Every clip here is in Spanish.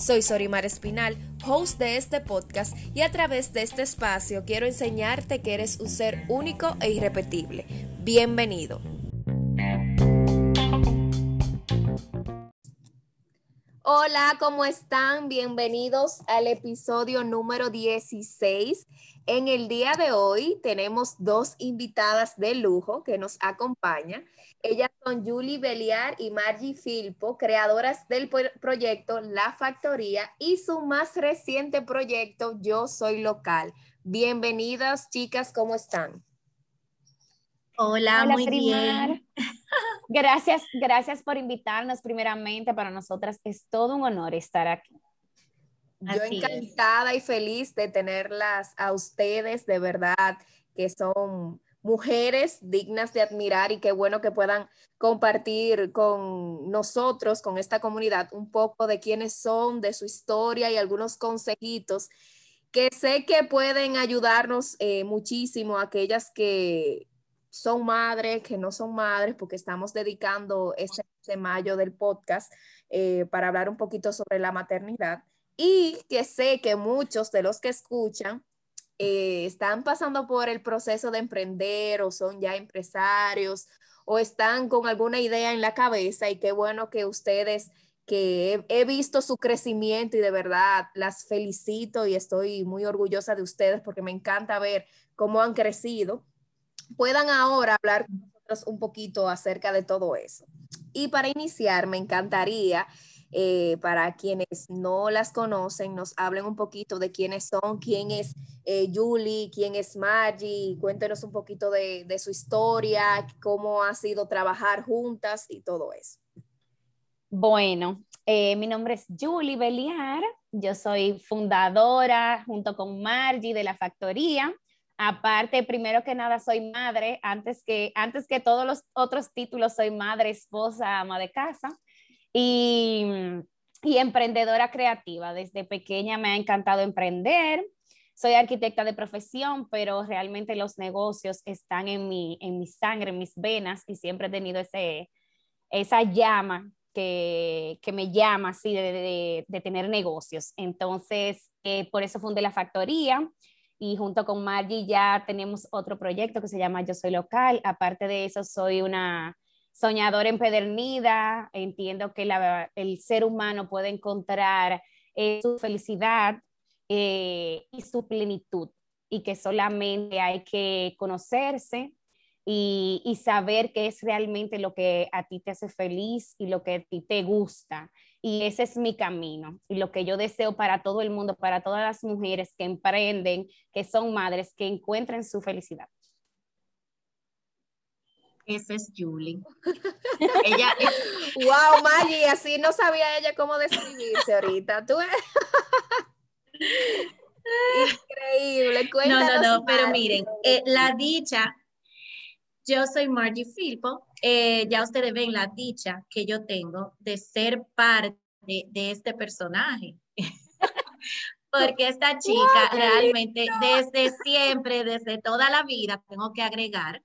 Soy Sorimar Espinal, host de este podcast y a través de este espacio quiero enseñarte que eres un ser único e irrepetible. Bienvenido. Hola, ¿cómo están? Bienvenidos al episodio número 16. En el día de hoy tenemos dos invitadas de lujo que nos acompañan. Ellas son Julie Beliar y Margie Filpo, creadoras del proyecto La Factoría y su más reciente proyecto Yo Soy Local. Bienvenidas, chicas, ¿cómo están? Hola, muy bien. Gracias, gracias por invitarnos primeramente. Para nosotras es todo un honor estar aquí. Yo encantada y feliz de tenerlas a ustedes, de verdad, que son mujeres dignas de admirar y qué bueno que puedan compartir con nosotros, con esta comunidad, un poco de quiénes son, de su historia y algunos consejitos que sé que pueden ayudarnos eh, muchísimo a aquellas que son madres, que no son madres, porque estamos dedicando este mayo del podcast eh, para hablar un poquito sobre la maternidad. Y que sé que muchos de los que escuchan eh, están pasando por el proceso de emprender o son ya empresarios o están con alguna idea en la cabeza y qué bueno que ustedes que he, visto su crecimiento y de verdad las felicito y estoy muy orgullosa de ustedes porque me encanta ver cómo han crecido, puedan ahora hablar con nosotros un poquito acerca de todo eso. Y para iniciar, me encantaría eh, para quienes no las conocen, nos hablen un poquito de quiénes son, quién es eh, Julie, quién es Maggie, cuéntenos un poquito de, su historia, cómo ha sido trabajar juntas y todo eso. Bueno, eh, mi nombre es Julie Beliar, yo soy fundadora junto con Margie de la factoría. Aparte, primero que nada, soy madre, antes que, antes que todos los otros títulos, soy madre, esposa, ama de casa y, y emprendedora creativa. Desde pequeña me ha encantado emprender. Soy arquitecta de profesión, pero realmente los negocios están en mi, en mi sangre, en mis venas y siempre he tenido ese, esa llama que, que, me llama así de, de, tener negocios. Entonces, eh, por eso fundé la factoría y junto con Maggie ya tenemos otro proyecto que se llama Yo Soy Local. Aparte de eso, soy una soñadora empedernida, entiendo que el ser humano puede encontrar eh, su felicidad eh, y su plenitud y que solamente hay que conocerse y, y, saber qué es realmente lo que a ti te hace feliz y lo que a ti te gusta. Y ese es mi camino y lo que yo deseo para todo el mundo, para todas las mujeres que emprenden, que son madres, que encuentren su felicidad. Esa es Julie. ella, wow, Maggie, así no sabía ella cómo describirse ahorita. Tú Increíble, cuéntanos. No, no, no, pero miren, eh, la dicha, yo soy Margie Filpo, eh, ya ustedes ven la dicha que yo tengo de ser parte de, este personaje. Porque esta chica realmente desde siempre, desde toda la vida, tengo que agregar,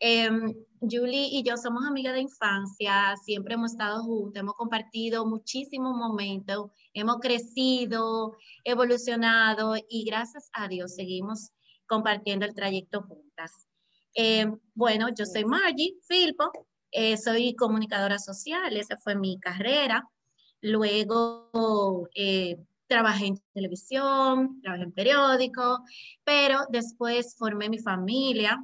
Em, Julie y yo somos amigas de infancia, siempre hemos estado juntas, hemos compartido muchísimos momentos, hemos crecido, evolucionado y gracias a Dios seguimos compartiendo el trayecto juntas. Em, bueno, yo soy Margie Filpo, eh, soy comunicadora social, esa fue mi carrera. Luego eh, trabajé en televisión, trabajé en periódico, pero después formé mi familia,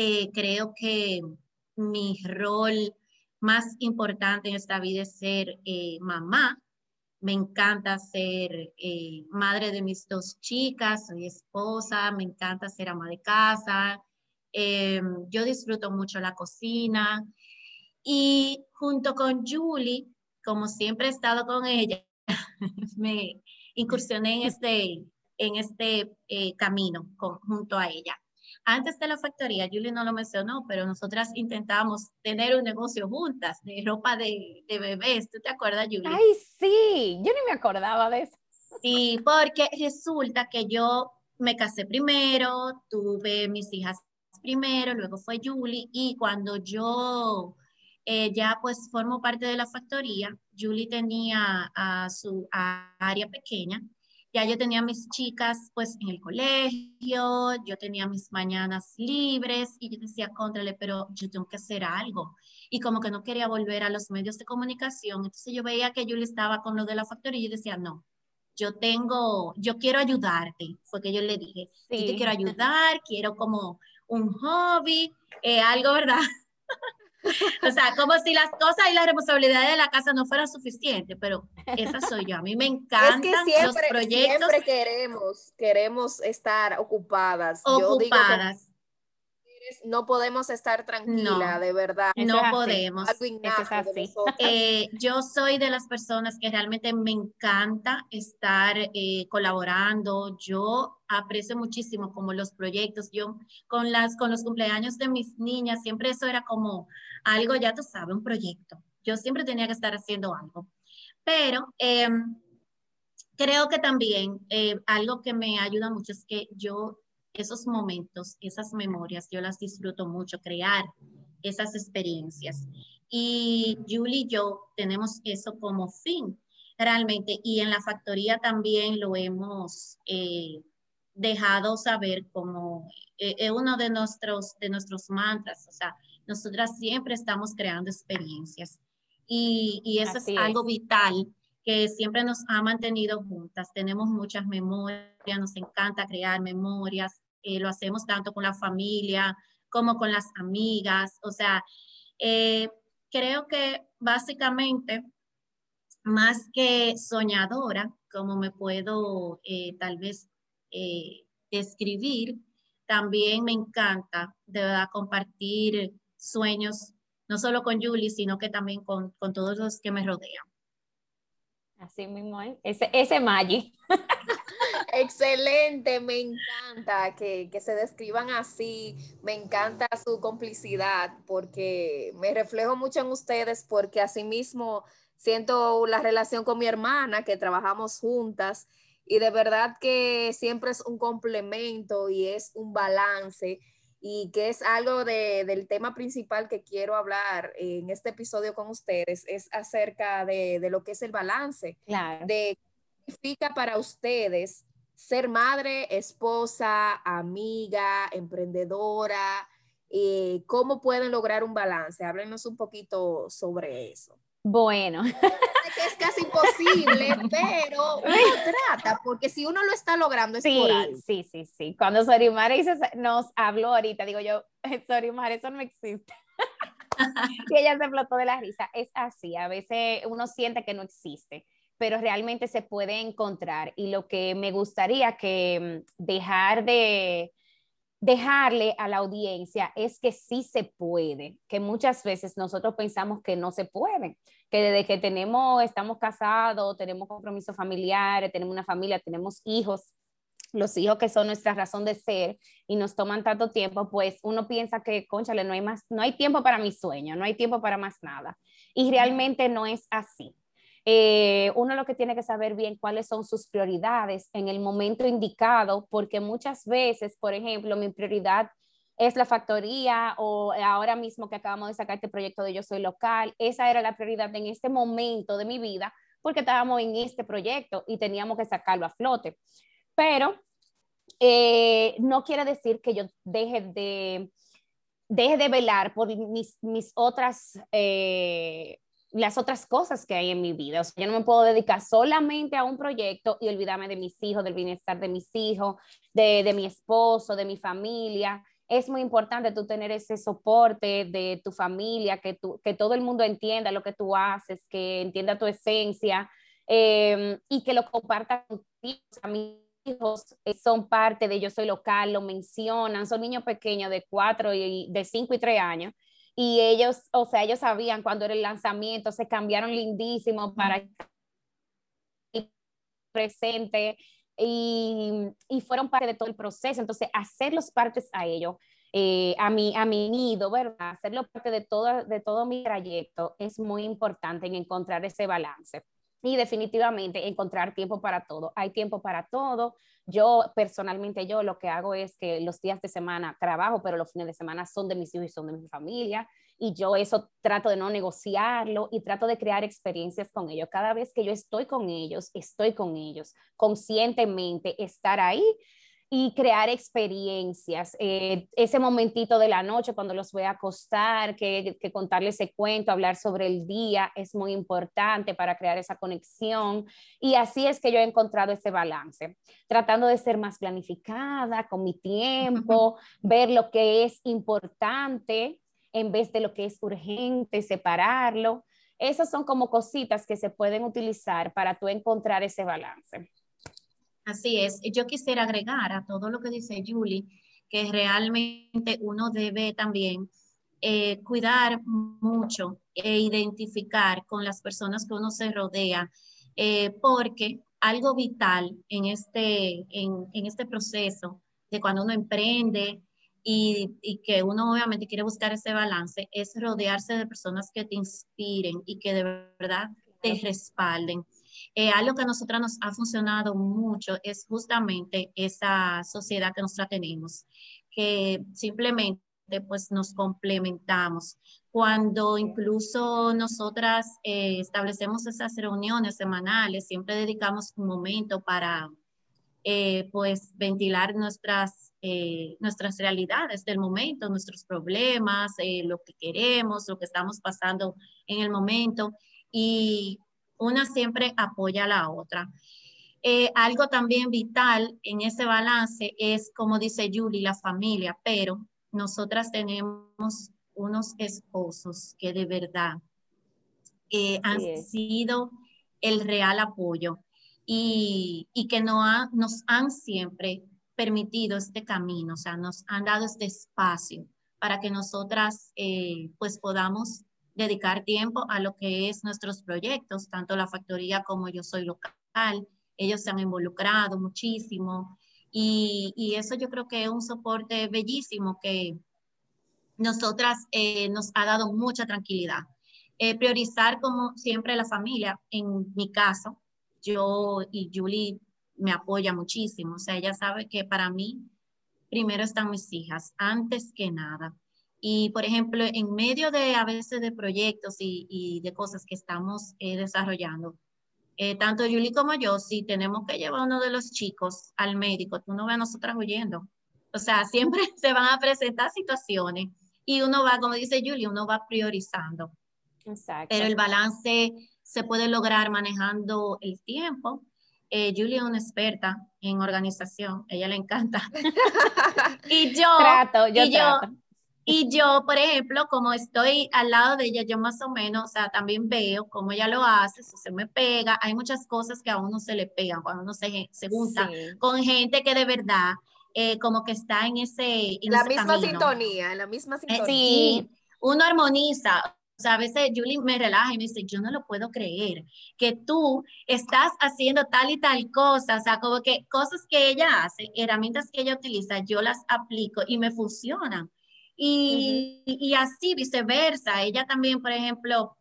eh, creo que mi rol más importante en esta vida es ser eh, mamá. Me encanta ser eh, madre de mis dos chicas, soy esposa, me encanta ser ama de casa. yo disfruto mucho la cocina. Y junto con Julie, como siempre he estado con ella, me incursioné en este, en este eh, camino junto a ella. Antes de la factoría, Julie no lo mencionó, pero nosotras intentamos tener un negocio juntas de ropa de, de bebés. ¿Tú te acuerdas, Julie? Ay, sí, yo ni me acordaba de eso. Sí, porque resulta que yo me casé primero, tuve mis hijas primero, luego fue Julie, y cuando yo eh, ya pues formo parte de la factoría, Julie tenía a su área pequeña ya yo tenía mis chicas pues en el colegio, yo tenía mis mañanas libres y yo decía, contrale, pero yo tengo que hacer algo. Y como que no quería volver a los medios de comunicación, entonces yo veía que Julie estaba con lo de la factoría y yo decía, no, yo tengo, yo quiero ayudarte, fue que yo le dije, yo te quiero ayudar, quiero como un hobby, eh, algo, ¿verdad? o sea, como si las cosas y las responsabilidades de la casa no fueran suficientes, pero esa soy yo. A mí me encantan es que siempre, los proyectos. Siempre queremos, queremos estar ocupadas. Ocupadas no podemos estar tranquila, de verdad. No podemos. Eh, yo soy de las personas que realmente me encanta estar eh, colaborando. Yo aprecio muchísimo como los proyectos. Yo con las con los cumpleaños de mis niñas siempre eso era como algo, ya tú sabes, un proyecto. Yo siempre tenía que estar haciendo algo. Pero em, creo que también eh, algo que me ayuda mucho es que yo esos momentos, esas memorias, yo las disfruto mucho, crear esas experiencias. Y Julie y yo tenemos eso como fin, realmente. Y en la factoría también lo hemos eh, dejado saber como eh, uno de nuestros, de nuestros mantras. O sea, nosotras siempre estamos creando experiencias. Y, y eso es, algo vital que siempre nos ha mantenido juntas. Tenemos muchas memorias, nos encanta crear memorias, eh, lo hacemos tanto con la familia como con las amigas, o sea, eh, creo que básicamente, más que soñadora, como me puedo eh, tal vez describir, también me encanta de verdad compartir sueños, no solo con Julie, sino que también con, con todos los que me rodean. Así mismo, ese, ese Maggi. Excelente, me encanta que, se describan así, me encanta su complicidad porque me reflejo mucho en ustedes porque asimismo siento la relación con mi hermana que trabajamos juntas y de verdad que siempre es un complemento y es un balance y que es algo del tema principal que quiero hablar en este episodio con ustedes, es acerca de, lo que es el balance, claro. de qué significa para ustedes ser madre, esposa, amiga, emprendedora, eh, ¿cómo pueden lograr un balance? Háblenos un poquito sobre eso. Bueno. Es casi imposible, pero uno trata, porque si uno lo está logrando es sí, por algo. Sí, sí, sí. Cuando Sorimar nos habló ahorita, digo yo, Sorimar, eso no existe. y ella se flotó de la risa. Es así, a veces uno siente que no existe pero realmente se puede encontrar. Y lo que me gustaría que mm, dejar de dejarle a la audiencia es que sí se puede, que muchas veces nosotros pensamos que no se puede, que desde que tenemos, estamos casados, tenemos compromisos familiares, tenemos una familia, tenemos hijos, los hijos que son nuestra razón de ser y nos toman tanto tiempo, pues uno piensa que, conchale, no hay más, no hay tiempo para mi sueño, no hay tiempo para más nada. Y realmente no es así. Eh, uno lo que tiene que saber bien cuáles son sus prioridades en el momento indicado, porque muchas veces, por ejemplo, mi prioridad es la factoría o ahora mismo que acabamos de sacar este proyecto de Yo Soy Local, esa era la prioridad en este momento de mi vida, porque estábamos en este proyecto y teníamos que sacarlo a flote. Pero eh, no quiere decir que yo deje de, deje de velar por mis, mis otras eh, las otras cosas que hay en mi vida. O sea, yo no me puedo dedicar solamente a un proyecto y olvidarme de mis hijos, del bienestar de mis hijos, de, de mi esposo, de mi familia. Es muy importante tú tener ese soporte de tu familia, que, tú, que todo el mundo entienda lo que tú haces, que entienda tu esencia em, y que lo comparta contigo. A mis hijos eh, son parte de Yo Soy Local, lo mencionan, son niños pequeños de cuatro y de cinco y tres años y ellos, o sea, ellos sabían cuando era el lanzamiento, se cambiaron lindísimo para presente y, y, fueron parte de todo el proceso. Entonces, hacerlos partes a ellos, eh, a, mi, a mi nido, ¿verdad? Hacerlo parte de todo, de todo mi trayecto es muy importante en encontrar ese balance. Y definitivamente encontrar tiempo para todo. Hay tiempo para todo. Yo personalmente, yo lo que hago es que los días de semana trabajo, pero los fines de semana son de mis hijos y son de mi familia. Y yo eso trato de no negociarlo y trato de crear experiencias con ellos. Cada vez que yo estoy con ellos, estoy con ellos, conscientemente estar ahí y crear experiencias. Eh, ese momentito de la noche cuando los voy a acostar, que, que, contarles ese cuento, hablar sobre el día, es muy importante para crear esa conexión. Y así es que yo he encontrado ese balance, tratando de ser más planificada con mi tiempo, ver lo que es importante en vez de lo que es urgente, separarlo. Esas son como cositas que se pueden utilizar para tú encontrar ese balance. Así es. Yo quisiera agregar a todo lo que dice Julie, que realmente uno debe también eh, cuidar mucho e identificar con las personas que uno se rodea, eh, porque algo vital en este, en, este proceso de cuando uno emprende y, y, que uno obviamente quiere buscar ese balance, es rodearse de personas que te inspiren y que de verdad te respalden. Eh, algo que a nosotras nos ha funcionado mucho es justamente esa sociedad que nosotros tenemos, que simplemente pues nos complementamos. Cuando incluso nosotras eh, establecemos esas reuniones semanales, siempre dedicamos un momento para eh, pues ventilar nuestras, nuestras realidades del momento, nuestros problemas, lo que queremos, lo que estamos pasando en el momento. Y una siempre apoya a la otra. Eh, algo también vital en ese balance es, como dice Julie, la familia, pero nosotras tenemos unos esposos que de verdad eh, han sido el real apoyo y, que no nos han siempre permitido este camino, o sea, nos han dado este espacio para que nosotras eh, pues podamos dedicar tiempo a lo que es nuestros proyectos, tanto la factoría como yo soy local. Ellos se han involucrado muchísimo y, y eso yo creo que es un soporte bellísimo que nosotras eh, nos ha dado mucha tranquilidad. Eh, priorizar como siempre la familia, en mi caso, yo y Julie me apoya muchísimo, o sea, ella sabe que para mí primero están mis hijas, antes que nada. Y, por ejemplo, en medio de a veces de proyectos y, de cosas que estamos eh, desarrollando, eh, tanto Julie como yo, si tenemos que llevar a uno de los chicos al médico, tú no ves a nosotras huyendo. O sea, siempre se van a presentar situaciones y uno va, como dice Julie, uno va priorizando. Exacto. Pero el balance se puede lograr manejando el tiempo. Eh, Julie es una experta en organización, ella le encanta. y yo, trato, yo, y yo y yo, por ejemplo, como estoy al lado de ella, yo más o menos, o sea, también veo cómo ella lo hace, eso se me pega. Hay muchas cosas que a uno se le pegan cuando uno se, se junta con gente que de verdad eh, como que está en ese en La misma sintonía, la misma eh, sintonía. sí, uno armoniza. O sea, a veces Julie me relaja y me dice, yo no lo puedo creer, que tú estás haciendo tal y tal cosa, o sea, como que cosas que ella hace, herramientas que ella utiliza, yo las aplico y me funcionan. Y, y, así viceversa. Ella también, por ejemplo,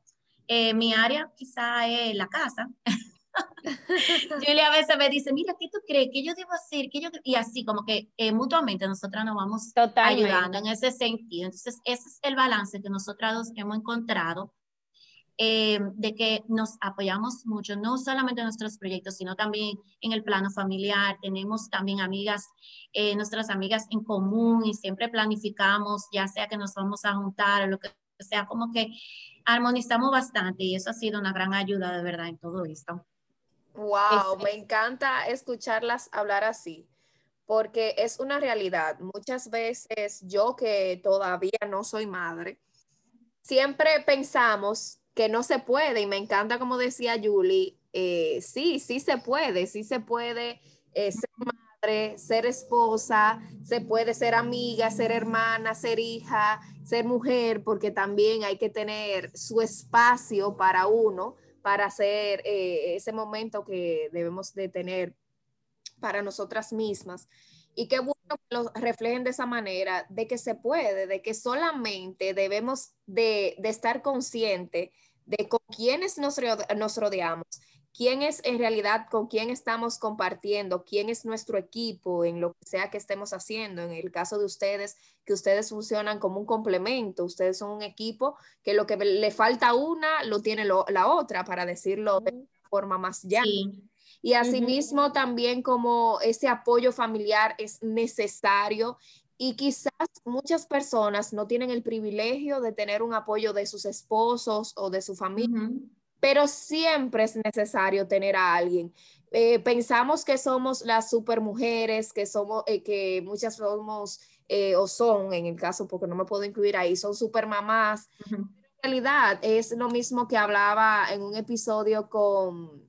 eh, mi área quizá es la casa. Julia a veces me dice, mira, ¿qué tú crees? ¿Qué yo debo hacer? ¿Qué yo... Y así como que eh, mutuamente nosotras nos vamos ayudando en ese sentido. Entonces, ese es el balance que nosotras hemos encontrado eh, de que nos apoyamos mucho, no solamente en nuestros proyectos, sino también en el plano familiar. Tenemos también amigas, eh, nuestras amigas en común y siempre planificamos, ya sea que nos vamos a juntar o lo que sea, como que armonizamos bastante y eso ha sido una gran ayuda de verdad en todo esto. Wow, me encanta escucharlas hablar así, porque es una realidad. Muchas veces yo que todavía no soy madre, siempre pensamos que no se puede, y me encanta como decía Julie, eh, sí, sí se puede, sí se puede eh, ser madre, ser esposa, se puede ser amiga, ser hermana, ser hija, ser mujer, porque también hay que tener su espacio para uno, para hacer eh, ese momento que debemos de tener para nosotras mismas. Y qué bueno que lo reflejen de esa manera, de que se puede, de que solamente debemos de, de estar conscientes de con quiénes nos, nos rodeamos, quién es en realidad con quién estamos compartiendo, quién es nuestro equipo en lo que sea que estemos haciendo. En el caso de ustedes, que ustedes funcionan como un complemento, ustedes son un equipo que lo que le falta una lo tiene la otra, para decirlo de forma más llana. Y asimismo también como ese apoyo familiar es necesario y quizás muchas personas no tienen el privilegio de tener un apoyo de sus esposos o de su familia, pero siempre es necesario tener a alguien. Eh, pensamos que somos las super mujeres, que somos, eh, que muchas somos eh, o son, en el caso, porque no me puedo incluir ahí, son super mamás. En realidad es lo mismo que hablaba en un episodio con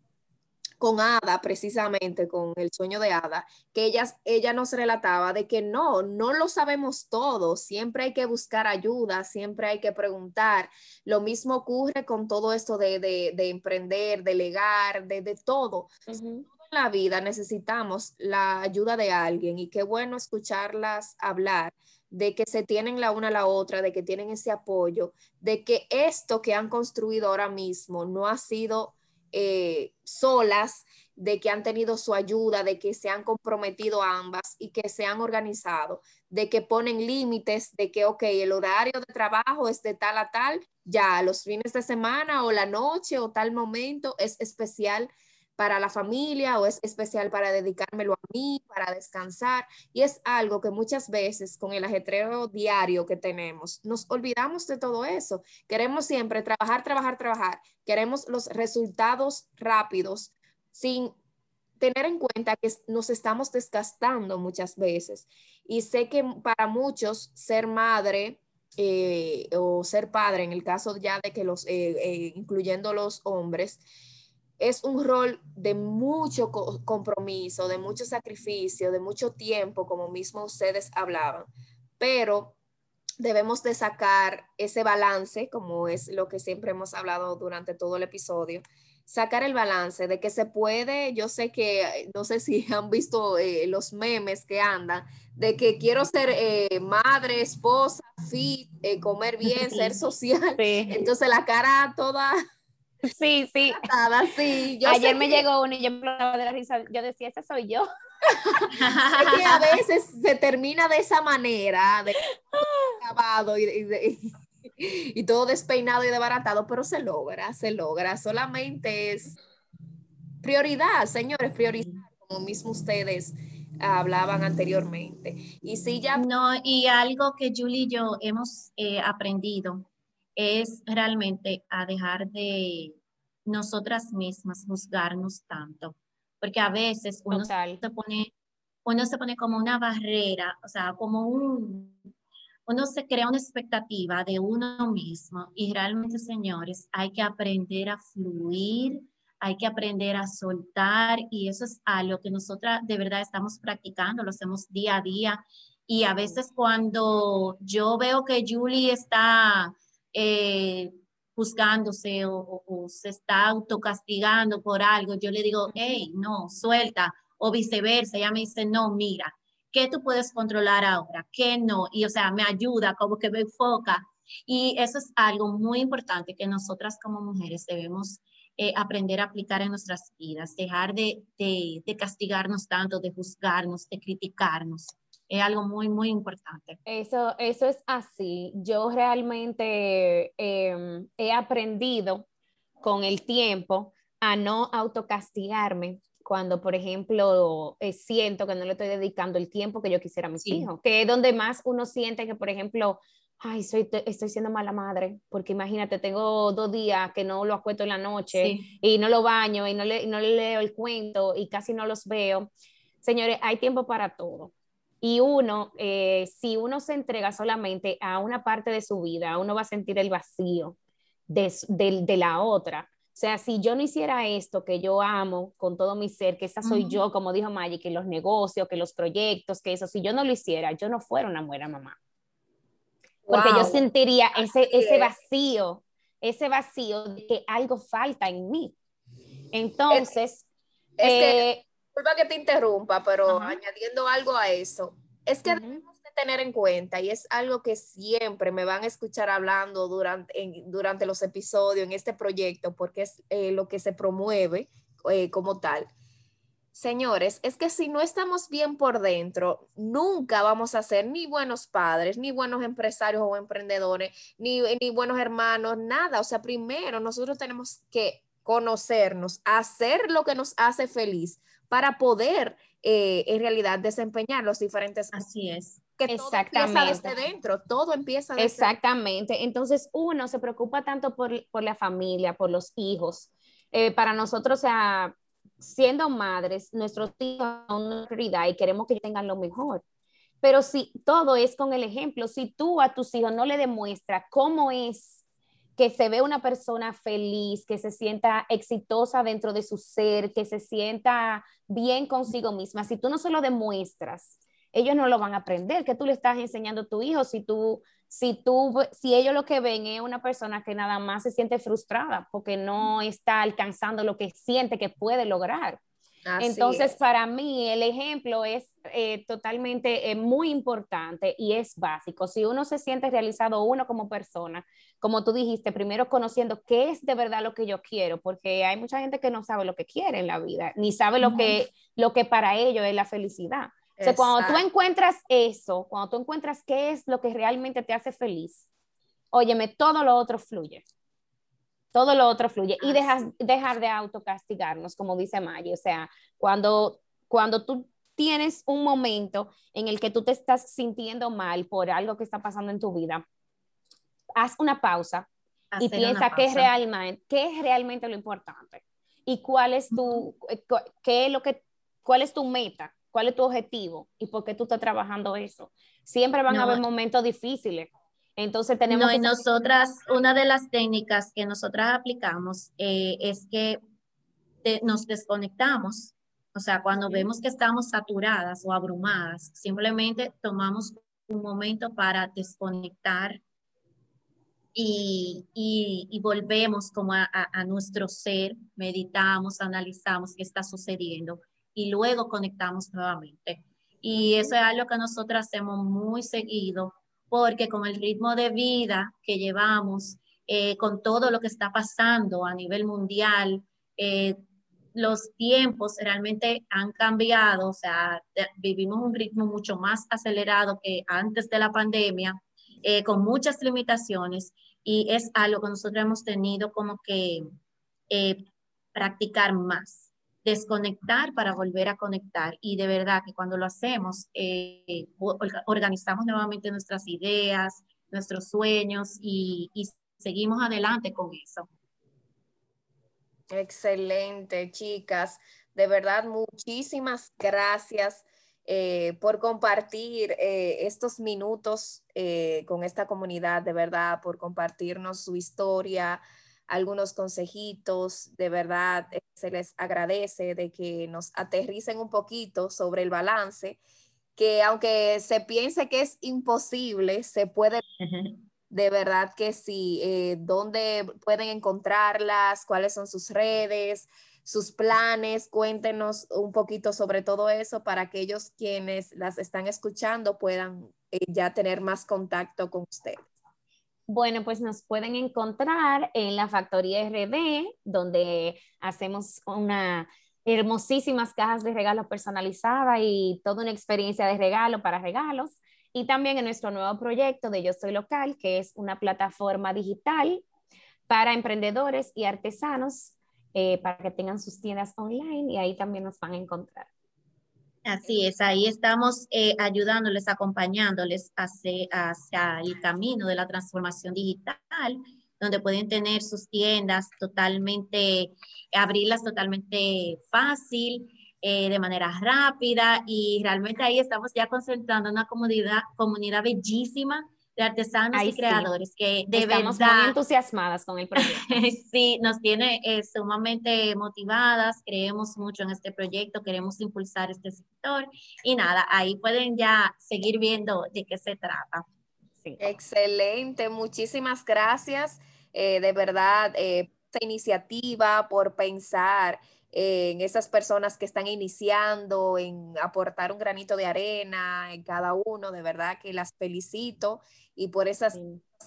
con Ada, precisamente, con el sueño de Ada, que ella, ella nos relataba de que no, no lo sabemos todo, siempre hay que buscar ayuda, siempre hay que preguntar. Lo mismo ocurre con todo esto de, de, emprender, delegar, de, de todo. En la vida necesitamos la ayuda de alguien y qué bueno escucharlas hablar de que se tienen la una a la otra, de que tienen ese apoyo, de que esto que han construido ahora mismo no ha sido eh, solas, de que han tenido su ayuda, de que se han comprometido ambas y que se han organizado, de que ponen límites, de que, ok, el horario de trabajo es de tal a tal, ya los fines de semana o la noche o tal momento es especial para la familia o es especial para dedicármelo a mí, para descansar. Y es algo que muchas veces con el ajetreo diario que tenemos, nos olvidamos de todo eso. Queremos siempre trabajar, trabajar, trabajar. Queremos los resultados rápidos sin tener en cuenta que nos estamos desgastando muchas veces. Y sé que para muchos ser madre eh, o ser padre, en el caso ya de que los, eh, eh, incluyendo los hombres, es un rol de mucho compromiso, de mucho sacrificio, de mucho tiempo, como mismo ustedes hablaban, pero debemos de sacar ese balance, como es lo que siempre hemos hablado durante todo el episodio, sacar el balance de que se puede, yo sé que, no sé si han visto eh, los memes que andan, de que quiero ser eh, madre, esposa, fit, eh, comer bien, ser social, entonces la cara toda Sí, sí. sí. Ayer me llegó uno y yo me de la risa. Yo decía, esa soy yo. es que a veces se termina de esa manera, de acabado y, y, todo despeinado y desbaratado, pero se logra, se logra. Solamente es prioridad, señores, prioridad, como mismo ustedes hablaban anteriormente. Y sí, ya. No, y algo que Julie y yo hemos eh, aprendido es realmente a dejar de nosotras mismas juzgarnos tanto, porque a veces uno se pone uno se pone como una barrera, o sea, como un uno se crea una expectativa de uno mismo y realmente, señores, hay que aprender a fluir, hay que aprender a soltar y eso es algo que nosotras de verdad estamos practicando, lo hacemos día a día. Y a veces cuando yo veo que Julie está eh, juzgándose o, se está autocastigando por algo, yo le digo, hey, no, suelta, o viceversa, ella me dice, no, mira, ¿qué tú puedes controlar ahora? ¿Qué no? Y o sea, me ayuda, como que me enfoca. Y eso es algo muy importante que nosotras como mujeres debemos eh, aprender a aplicar en nuestras vidas, dejar de, de, de castigarnos tanto, de juzgarnos, de criticarnos es algo muy, muy importante. Eso, eso es así. Yo realmente em, he aprendido con el tiempo a no autocastigarme cuando, por ejemplo, eh, siento que no le estoy dedicando el tiempo que yo quisiera a mis hijos, que es donde más uno siente que, por ejemplo, ay, soy, estoy siendo mala madre, porque imagínate, tengo dos días que no lo acuesto en la noche y no lo baño y no le, no le leo el cuento y casi no los veo. Señores, hay tiempo para todo. Y uno, eh, si uno se entrega solamente a una parte de su vida, uno va a sentir el vacío de, de, la otra. O sea, si yo no hiciera esto que yo amo con todo mi ser, que esa soy yo, como dijo Maggie, que los negocios, que los proyectos, que eso, si yo no lo hiciera, yo no fuera una buena mamá. Porque yo sentiría ese, ese vacío ese vacío de que algo falta en mí. Entonces, es, eh, disculpa que te interrumpa, pero añadiendo algo a eso, es que debemos de tener en cuenta, y es algo que siempre me van a escuchar hablando durante, durante los episodios en este proyecto, porque es eh, lo que se promueve eh, como tal. Señores, es que si no estamos bien por dentro, nunca vamos a ser ni buenos padres, ni buenos empresarios o emprendedores, ni, ni buenos hermanos, nada. O sea, primero nosotros tenemos que conocernos, hacer lo que nos hace feliz para poder eh, en realidad desempeñar los diferentes. Así es. Que Exactamente. todo empieza desde dentro, todo empieza desde Exactamente. Entonces uno se preocupa tanto por, la familia, por los hijos. Eh, para nosotros, o sea, siendo madres, nuestros hijos son una prioridad y queremos que tengan lo mejor. Pero si todo es con el ejemplo, si tú a tus hijos no le demuestras cómo es que se ve una persona feliz, que se sienta exitosa dentro de su ser, que se sienta bien consigo misma. Si tú no se lo demuestras, ellos no lo van a aprender. ¿Qué tú le estás enseñando a tu hijo si tú, si tú, si ellos lo que ven es una persona que nada más se siente frustrada porque no está alcanzando lo que siente que puede lograr? Entonces, para mí, el ejemplo es eh, totalmente eh, muy importante y es básico. Si uno se siente realizado uno como persona, como tú dijiste, primero conociendo qué es de verdad lo que yo quiero, porque hay mucha gente que no sabe lo que quiere en la vida, ni sabe lo, que, lo que para ellos es la felicidad. O sea, cuando tú encuentras eso, cuando tú encuentras qué es lo que realmente te hace feliz, óyeme, todo lo otro fluye todo lo otro fluye. Y dejas, dejar de autocastigarnos, como dice Maggie, o sea, cuando, cuando tú tienes un momento en el que tú te estás sintiendo mal por algo que está pasando en tu vida, haz una pausa y piensa qué es, realmente, qué es realmente lo importante y cuál es tu, eh, qué es lo que, cuál es tu meta, cuál es tu objetivo y por qué tú estás trabajando eso. Siempre van a haber momentos difíciles, entonces tenemos... No, y nosotras, una de las técnicas que nosotras aplicamos eh, es que nos desconectamos. O sea, cuando vemos que estamos saturadas o abrumadas, simplemente tomamos un momento para desconectar y, y, volvemos como a, a, nuestro ser, meditamos, analizamos qué está sucediendo y luego conectamos nuevamente. Y eso es algo que nosotros hacemos muy seguido porque con el ritmo de vida que llevamos, eh, con todo lo que está pasando a nivel mundial, eh, los tiempos realmente han cambiado, o sea, vivimos un ritmo mucho más acelerado que antes de la pandemia, eh, con muchas limitaciones, y es algo que nosotros hemos tenido como que practicar más desconectar para volver a conectar. Y de verdad que cuando lo hacemos, eh, organizamos nuevamente nuestras ideas, nuestros sueños y, seguimos adelante con eso. Excelente, chicas. De verdad, muchísimas gracias eh, por compartir eh, estos minutos con esta comunidad, de verdad, por compartirnos su historia, algunos consejitos, de verdad eh, se les agradece de que nos aterricen un poquito sobre el balance, que aunque se piense que es imposible, se puede, de verdad que sí, eh, dónde pueden encontrarlas, cuáles son sus redes, sus planes, cuéntenos un poquito sobre todo eso para aquellos quienes las están escuchando puedan eh, ya tener más contacto con ustedes. Bueno, pues nos pueden encontrar en la Factoría RD, donde hacemos una hermosísimas cajas de regalos personalizadas y toda una experiencia de regalo para regalos. Y también en nuestro nuevo proyecto de Yo Soy Local, que es una plataforma digital para emprendedores y artesanos eh, para que tengan sus tiendas online y ahí también nos van a encontrar. Así es, ahí estamos eh, ayudándoles, acompañándoles hacia, hacia, el camino de la transformación digital, donde pueden tener sus tiendas totalmente, abrirlas totalmente fácil, eh, de manera rápida y realmente ahí estamos ya concentrando una comunidad, comunidad bellísima de artesanos y creadores que de Estamos verdad, muy entusiasmadas con el proyecto. sí, nos tiene eh, sumamente motivadas, creemos mucho en este proyecto, queremos impulsar este sector y nada, ahí pueden ya seguir viendo de qué se trata. Sí. Excelente, muchísimas gracias. eh, de verdad eh, esta iniciativa, por pensar en esas personas que están iniciando, en aportar un granito de arena en cada uno. De verdad que las felicito y por esas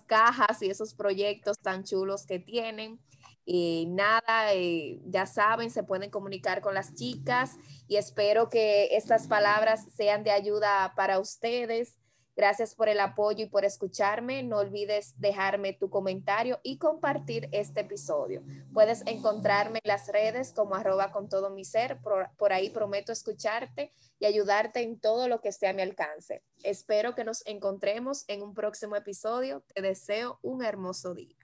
cajas y esos proyectos tan chulos que tienen. Y nada, eh, ya saben, se pueden comunicar con las chicas y espero que estas palabras sean de ayuda para ustedes. Gracias por el apoyo y por escucharme. No olvides dejarme tu comentario y compartir este episodio. Puedes encontrarme en las redes como arroba con todo mi ser. Por, ahí prometo escucharte y ayudarte en todo lo que esté a mi alcance. Espero que nos encontremos en un próximo episodio. Te deseo un hermoso día.